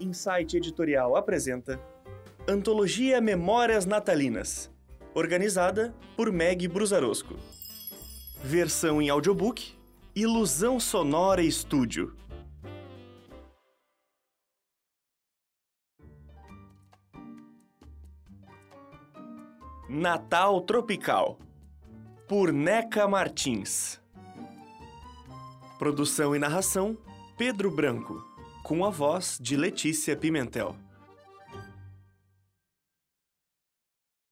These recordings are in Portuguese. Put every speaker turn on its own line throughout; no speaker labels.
Insight Editorial apresenta Antologia Memórias Natalinas, organizada por Meg Brusarosco. Versão em audiobook, Ilusão Sonora Estúdio. Natal Tropical, por Neca Martins. Produção e narração, Pedro Branco, com a voz de Letícia Pimentel.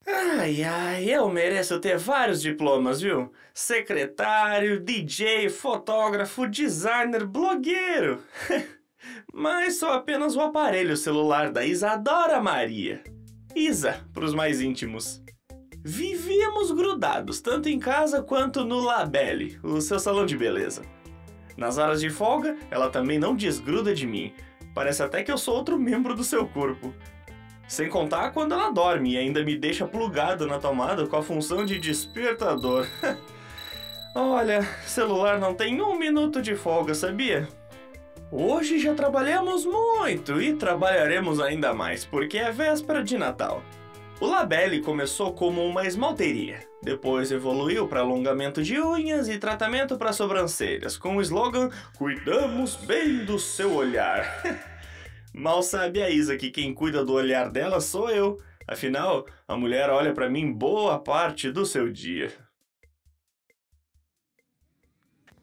Ai, ai, eu mereço ter vários diplomas, viu? Secretário, DJ, fotógrafo, designer, blogueiro. Mas sou apenas o aparelho celular da Isadora Maria. Isa, para os mais íntimos. Vivíamos grudados, tanto em casa quanto no Labelle, o seu salão de beleza. Nas horas de folga, ela também não desgruda de mim. Parece até que eu sou outro membro do seu corpo. Sem contar quando ela dorme e ainda me deixa plugado na tomada com a função de despertador. Olha, celular não tem um minuto de folga, sabia? Hoje já trabalhamos muito e trabalharemos ainda mais, porque é véspera de Natal. O Labelle começou como uma esmalteria, depois evoluiu para alongamento de unhas e tratamento para sobrancelhas, com o slogan Cuidamos bem do seu olhar. Mal sabe a Isa que quem cuida do olhar dela sou eu. Afinal, a mulher olha para mim boa parte do seu dia.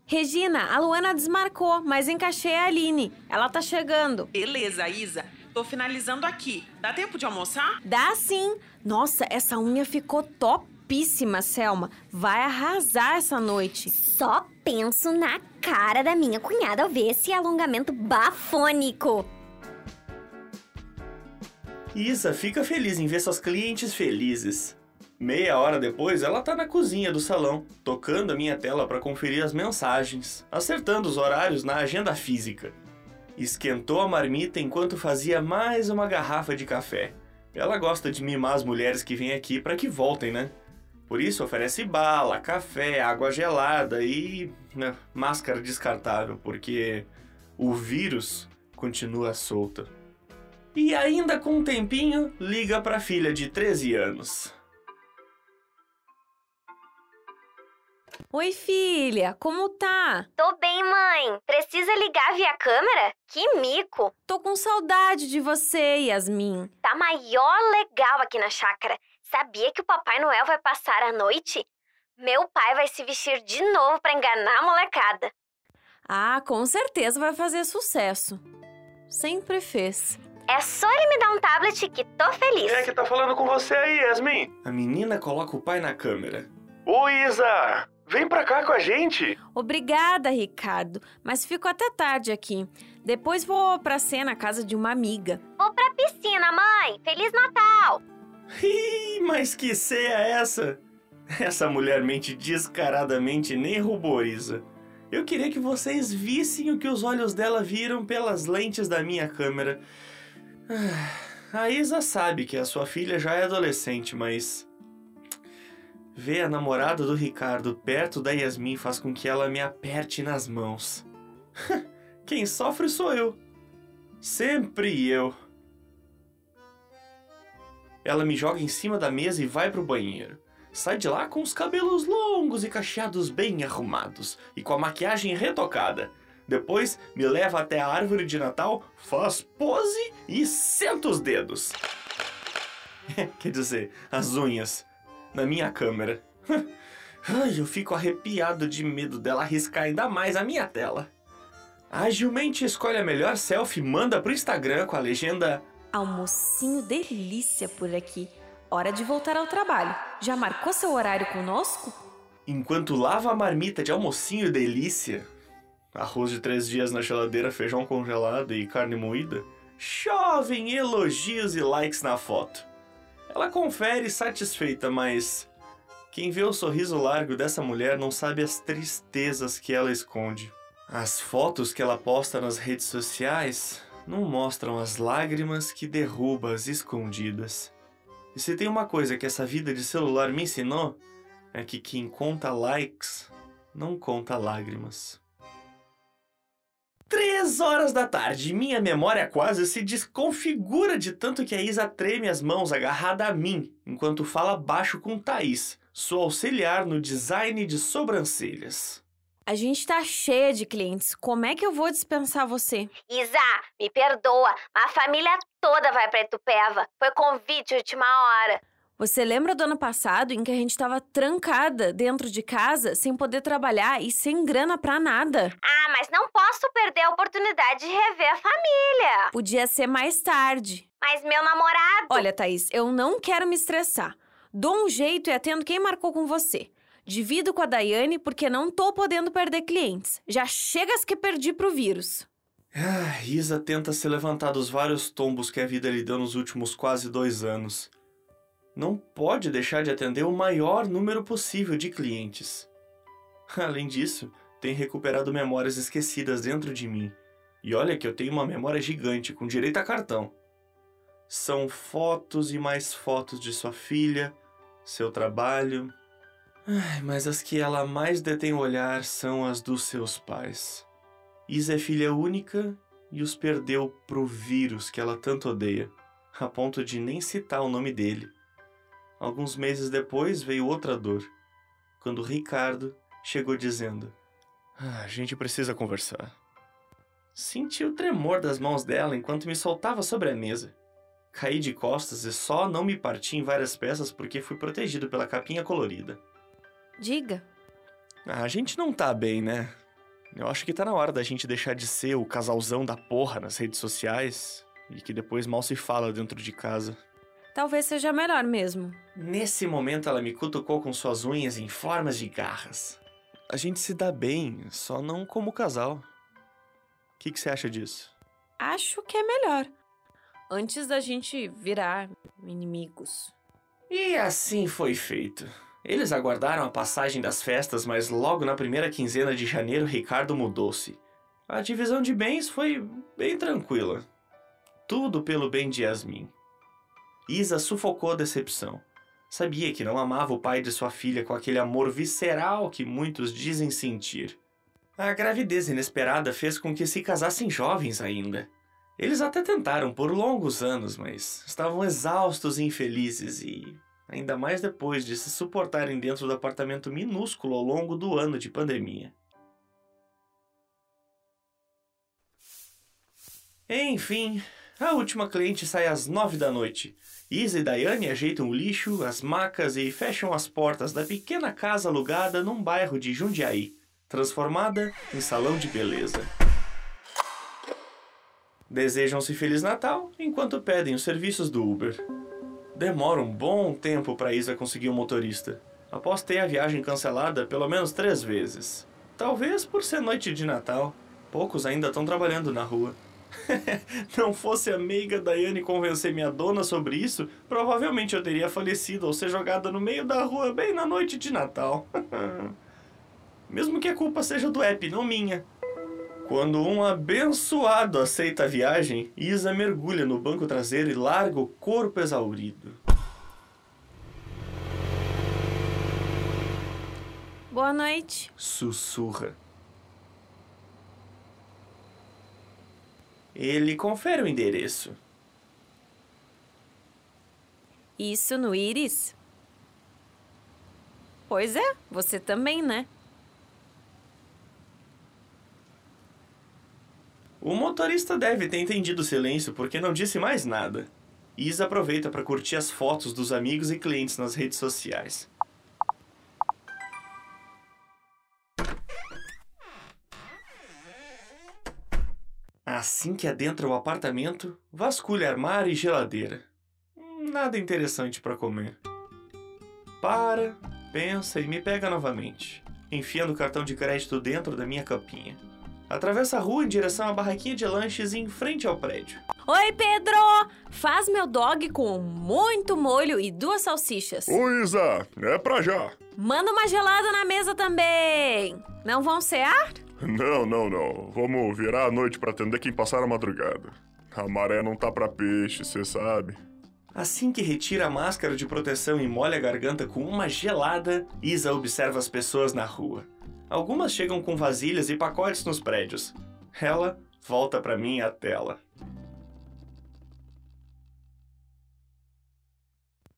Regina, a Luana desmarcou, mas encaixei a Aline. Ela tá chegando.
Beleza, Isa. Tô finalizando aqui. Dá tempo de almoçar?
Dá sim. Nossa, essa unha ficou topíssima, Selma. Vai arrasar essa noite.
Só penso na cara da minha cunhada ao ver esse alongamento bafônico.
Isa fica feliz em ver seus clientes felizes. Meia hora depois, ela tá na cozinha do salão, tocando a minha tela para conferir as mensagens, acertando os horários na agenda física. Esquentou a marmita enquanto fazia mais uma garrafa de café. Ela gosta de mimar as mulheres que vêm aqui para que voltem, né? Por isso oferece bala, café, água gelada e né, máscara descartável, porque o vírus continua solto. E ainda com um tempinho, liga para a filha de 13 anos.
Oi, filha, como tá?
Tô bem, mãe. Precisa ligar via câmera? Que mico.
Tô com saudade de você, Yasmin.
Tá maior legal aqui na chácara. Sabia que o Papai Noel vai passar a noite? Meu pai vai se vestir de novo para enganar a molecada.
Ah, com certeza vai fazer sucesso. Sempre fez.
É só ele me dar um tablet que tô feliz.
Quem é que tá falando com você aí, Yasmin? A menina coloca o pai na câmera. Oi, Isa! Vem pra cá com a gente!
Obrigada, Ricardo, mas fico até tarde aqui. Depois vou pra ceia na casa de uma amiga.
Vou pra piscina, mãe. Feliz Natal!
Mas que ceia é essa? Essa mulher mente descaradamente nem ruboriza. Eu queria que vocês vissem o que os olhos dela viram pelas lentes da minha câmera. Ah, a Isa sabe que a sua filha já é adolescente, mas. Ver a namorada do Ricardo perto da Yasmin faz com que ela me aperte nas mãos. Quem sofre sou eu. Sempre eu. Ela me joga em cima da mesa e vai pro banheiro. Sai de lá com os cabelos longos e cacheados bem arrumados e com a maquiagem retocada. Depois me leva até a árvore de Natal, faz pose e senta os dedos. Quer dizer, as unhas. Na minha câmera. Ai, eu fico arrepiado de medo dela arriscar ainda mais a minha tela. Agilmente escolhe a melhor selfie e manda pro Instagram com a legenda
Almocinho delícia por aqui. Hora de voltar ao trabalho. Já marcou seu horário conosco?
Enquanto lava a marmita de almocinho delícia, arroz de três dias na geladeira, feijão congelado e carne moída, chovem elogios e likes na foto. Ela confere satisfeita, mas quem vê o sorriso largo dessa mulher não sabe as tristezas que ela esconde. As fotos que ela posta nas redes sociais não mostram as lágrimas que derruba as escondidas. E se tem uma coisa que essa vida de celular me ensinou, é que quem conta likes não conta lágrimas. Três horas da tarde, minha memória quase se desconfigura de tanto que a Isa treme as mãos agarrada a mim, enquanto fala baixo com Thaís, sua auxiliar no design de sobrancelhas.
A gente tá cheia de clientes. Como é que eu vou dispensar você?
Isa, me perdoa, mas a família toda vai pra Itupeva. Foi convite de última hora.
Você lembra do ano passado em que a gente tava trancada dentro de casa, sem poder trabalhar e sem grana pra nada?
Ah, mas não posso perder a oportunidade de rever a família.
Podia ser mais tarde.
Mas meu namorado.
Olha, Thaís, eu não quero me estressar. Dou um jeito e atendo quem marcou com você. Divido com a Daiane porque não tô podendo perder clientes. Já chegas que perdi pro vírus.
Ah, Isa tenta se levantar dos vários tombos que a vida lhe deu nos últimos quase dois anos. Não pode deixar de atender o maior número possível de clientes. Além disso, tem recuperado memórias esquecidas dentro de mim. E olha que eu tenho uma memória gigante, com direito a cartão. São fotos e mais fotos de sua filha, seu trabalho. Mas as que ela mais detém o olhar são as dos seus pais. Isa é filha única e os perdeu pro vírus que ela tanto odeia, a ponto de nem citar o nome dele. Alguns meses depois veio outra dor, quando Ricardo chegou dizendo: ah, A gente precisa conversar. Senti o tremor das mãos dela enquanto me soltava sobre a mesa. Caí de costas e só não me parti em várias peças porque fui protegido pela capinha colorida.
Diga.
Ah, a gente não tá bem, né? Eu acho que tá na hora da gente deixar de ser o casalzão da porra nas redes sociais e que depois mal se fala dentro de casa.
Talvez seja melhor mesmo.
Nesse momento, ela me cutucou com suas unhas em formas de garras. A gente se dá bem, só não como casal. O que, que você acha disso?
Acho que é melhor. Antes da gente virar inimigos.
E assim foi feito. Eles aguardaram a passagem das festas, mas logo na primeira quinzena de janeiro, Ricardo mudou-se. A divisão de bens foi bem tranquila. Tudo pelo bem de Yasmin. Isa sufocou a decepção. Sabia que não amava o pai de sua filha com aquele amor visceral que muitos dizem sentir. A gravidez inesperada fez com que se casassem jovens ainda. Eles até tentaram por longos anos, mas estavam exaustos e infelizes e ainda mais depois de se suportarem dentro do apartamento minúsculo ao longo do ano de pandemia. Enfim, a última cliente sai às nove da noite. Isa e Daiane ajeitam o lixo, as macas e fecham as portas da pequena casa alugada num bairro de Jundiaí, transformada em salão de beleza. Desejam-se Feliz Natal enquanto pedem os serviços do Uber. Demora um bom tempo para Isa conseguir um motorista, após ter a viagem cancelada pelo menos três vezes. Talvez por ser noite de Natal, poucos ainda estão trabalhando na rua. Não fosse a meiga Daiane convencer minha dona sobre isso, provavelmente eu teria falecido ou ser jogada no meio da rua bem na noite de Natal. Mesmo que a culpa seja do app, não minha. Quando um abençoado aceita a viagem, Isa mergulha no banco traseiro e larga o corpo exaurido.
Boa noite.
Sussurra. Ele confere o endereço.
Isso no Iris? Pois é, você também, né?
O motorista deve ter entendido o silêncio porque não disse mais nada. Isa aproveita para curtir as fotos dos amigos e clientes nas redes sociais. Assim que adentra o apartamento, vasculha armário e geladeira. Nada interessante para comer. Para, pensa e me pega novamente, enfiando o cartão de crédito dentro da minha capinha. Atravessa a rua em direção à barraquinha de lanches em frente ao prédio.
Oi, Pedro! Faz meu dog com muito molho e duas salsichas.
Oi, Isa, é pra já.
Manda uma gelada na mesa também. Não vão cear?
Não, não, não. Vamos virar a noite pra atender quem passar a madrugada. A maré não tá pra peixe, cê sabe.
Assim que retira a máscara de proteção e molha a garganta com uma gelada, Isa observa as pessoas na rua. Algumas chegam com vasilhas e pacotes nos prédios. Ela volta pra mim a tela.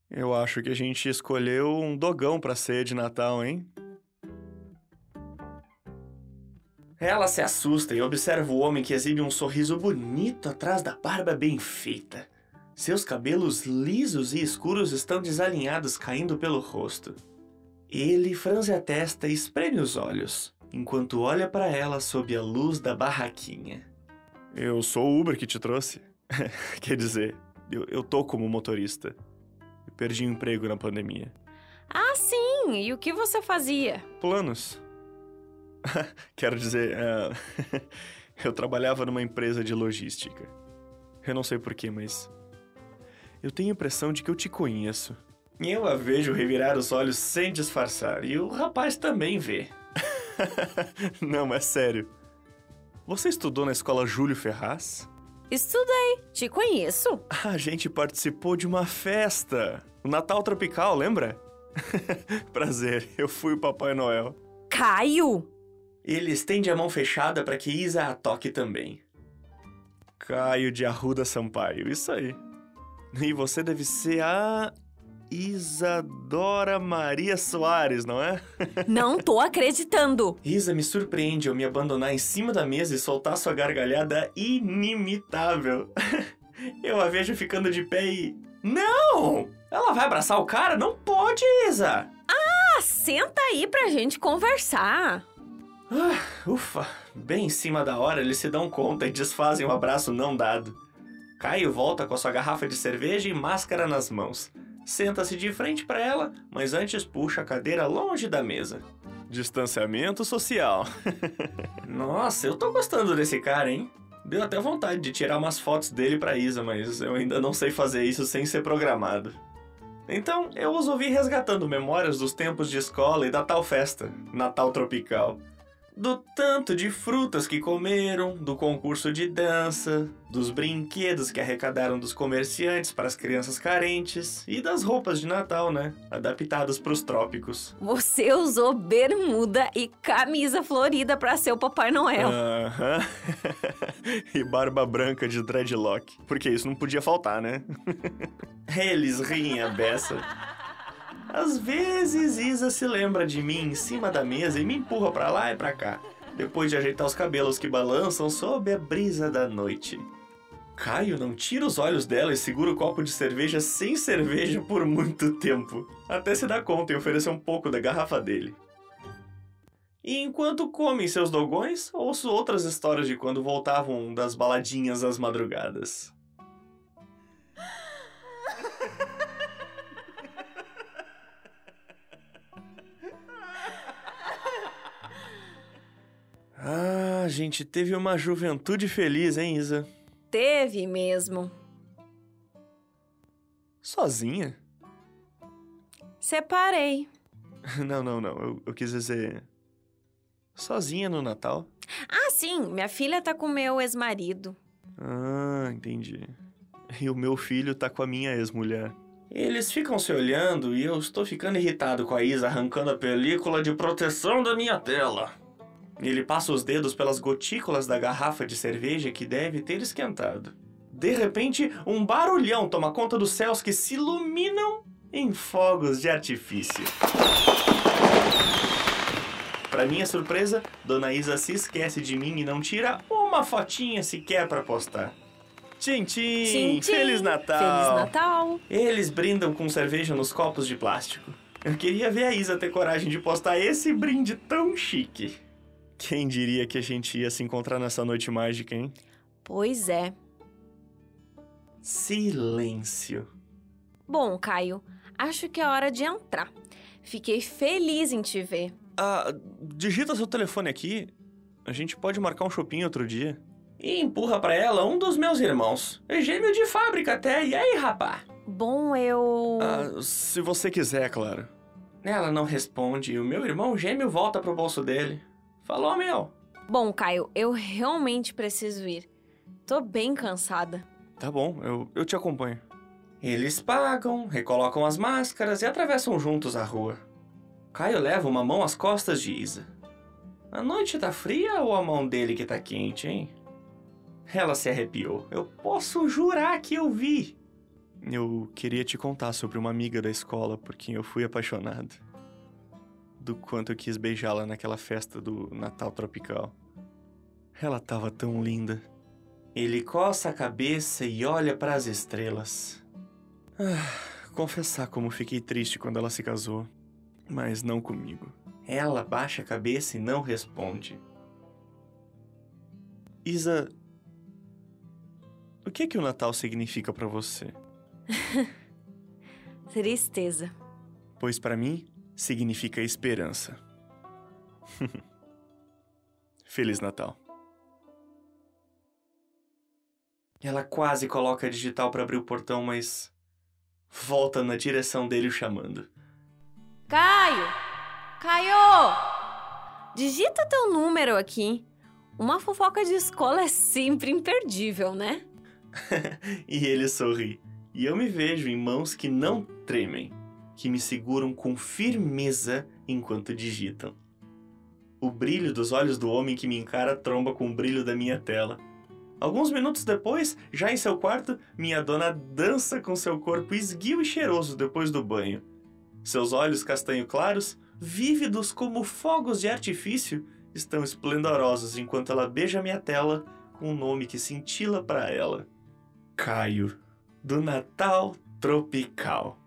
Eu acho que a gente escolheu um dogão pra ceia de Natal, hein?
Ela se assusta e observa o homem que exibe um sorriso bonito atrás da barba bem feita. Seus cabelos lisos e escuros estão desalinhados caindo pelo rosto. Ele franze a testa e espreme os olhos, enquanto olha para ela sob a luz da barraquinha.
Eu sou o Uber que te trouxe. Quer dizer, eu, eu tô como motorista. Eu perdi o emprego na pandemia.
Ah, sim! E o que você fazia?
Planos. Quero dizer, é, eu trabalhava numa empresa de logística. Eu não sei porquê, mas. Eu tenho a impressão de que eu te conheço.
Eu a vejo revirar os olhos sem disfarçar, e o rapaz também vê.
não, mas sério. Você estudou na escola Júlio Ferraz?
Estudei, te conheço.
A gente participou de uma festa. O Natal Tropical, lembra? Prazer, eu fui o Papai Noel.
Caio!
Ele estende a mão fechada para que Isa a toque também.
Caio de Arruda Sampaio, isso aí. E você deve ser a Isadora Maria Soares, não é?
Não tô acreditando.
Isa me surpreende ao me abandonar em cima da mesa e soltar sua gargalhada inimitável. Eu a vejo ficando de pé e. Não! Ela vai abraçar o cara? Não pode, Isa!
Ah, senta aí pra gente conversar.
Ah, ufa, bem em cima da hora eles se dão conta e desfazem o abraço não dado. Caio volta com a sua garrafa de cerveja e máscara nas mãos. Senta-se de frente para ela, mas antes puxa a cadeira longe da mesa.
Distanciamento social.
Nossa, eu tô gostando desse cara, hein? Deu até vontade de tirar umas fotos dele pra Isa, mas eu ainda não sei fazer isso sem ser programado. Então, eu os ouvi resgatando memórias dos tempos de escola e da tal festa, Natal Tropical. Do tanto de frutas que comeram, do concurso de dança, dos brinquedos que arrecadaram dos comerciantes para as crianças carentes e das roupas de Natal, né? Adaptadas para os trópicos.
Você usou bermuda e camisa florida pra ser o Papai Noel.
Aham. e barba branca de dreadlock. Porque isso não podia faltar, né?
Eles riem a beça. Às vezes, Isa se lembra de mim em cima da mesa e me empurra pra lá e pra cá, depois de ajeitar os cabelos que balançam sob a brisa da noite. Caio não tira os olhos dela e segura o copo de cerveja sem cerveja por muito tempo, até se dar conta e oferecer um pouco da garrafa dele. E enquanto comem seus dogões, ouço outras histórias de quando voltavam das baladinhas às madrugadas.
Gente teve uma juventude feliz, hein, Isa?
Teve mesmo.
Sozinha?
Separei.
Não, não, não. Eu, eu quis dizer. Sozinha no Natal?
Ah, sim, minha filha tá com meu ex-marido.
Ah, entendi. E o meu filho tá com a minha ex-mulher.
Eles ficam se olhando e eu estou ficando irritado com a Isa arrancando a película de proteção da minha tela. Ele passa os dedos pelas gotículas da garrafa de cerveja que deve ter esquentado. De repente, um barulhão toma conta dos céus que se iluminam em fogos de artifício. Para minha surpresa, Dona Isa se esquece de mim e não tira uma fotinha sequer para postar.
Tchim, tchim!
Tchim, tchim.
Feliz Natal!
Feliz Natal!
Eles brindam com cerveja nos copos de plástico. Eu queria ver a Isa ter coragem de postar esse brinde tão chique.
Quem diria que a gente ia se encontrar nessa noite mágica, hein?
Pois é.
Silêncio.
Bom, Caio, acho que é hora de entrar. Fiquei feliz em te ver.
Ah, digita seu telefone aqui. A gente pode marcar um shopping outro dia.
E empurra pra ela um dos meus irmãos. É gêmeo de fábrica até. E aí, rapá?
Bom, eu.
Ah, se você quiser, claro.
Ela não responde e o meu irmão gêmeo volta pro bolso dele. Falou, meu.
Bom, Caio, eu realmente preciso ir. Tô bem cansada.
Tá bom, eu, eu te acompanho.
Eles pagam, recolocam as máscaras e atravessam juntos a rua. Caio leva uma mão às costas de Isa. A noite tá fria ou a mão dele que tá quente, hein? Ela se arrepiou. Eu posso jurar que eu vi.
Eu queria te contar sobre uma amiga da escola por quem eu fui apaixonado. Do quanto eu quis beijá-la naquela festa do Natal Tropical. Ela tava tão linda.
Ele coça a cabeça e olha para as estrelas.
Ah, confessar como fiquei triste quando ela se casou. Mas não comigo.
Ela baixa a cabeça e não responde.
Isa, o que é que o Natal significa para você?
Tristeza.
Pois para mim significa esperança. Feliz Natal.
Ela quase coloca a digital para abrir o portão, mas volta na direção dele o chamando.
Caio! Caio! Digita teu número aqui. Uma fofoca de escola é sempre imperdível, né?
e ele sorri. E eu me vejo em mãos que não tremem, que me seguram com firmeza enquanto digitam. O brilho dos olhos do homem que me encara tromba com o brilho da minha tela. Alguns minutos depois, já em seu quarto, minha dona dança com seu corpo esguio e cheiroso depois do banho. Seus olhos castanho claros, vívidos como fogos de artifício, estão esplendorosos enquanto ela beija minha tela com um nome que cintila para ela. Caio, do Natal Tropical.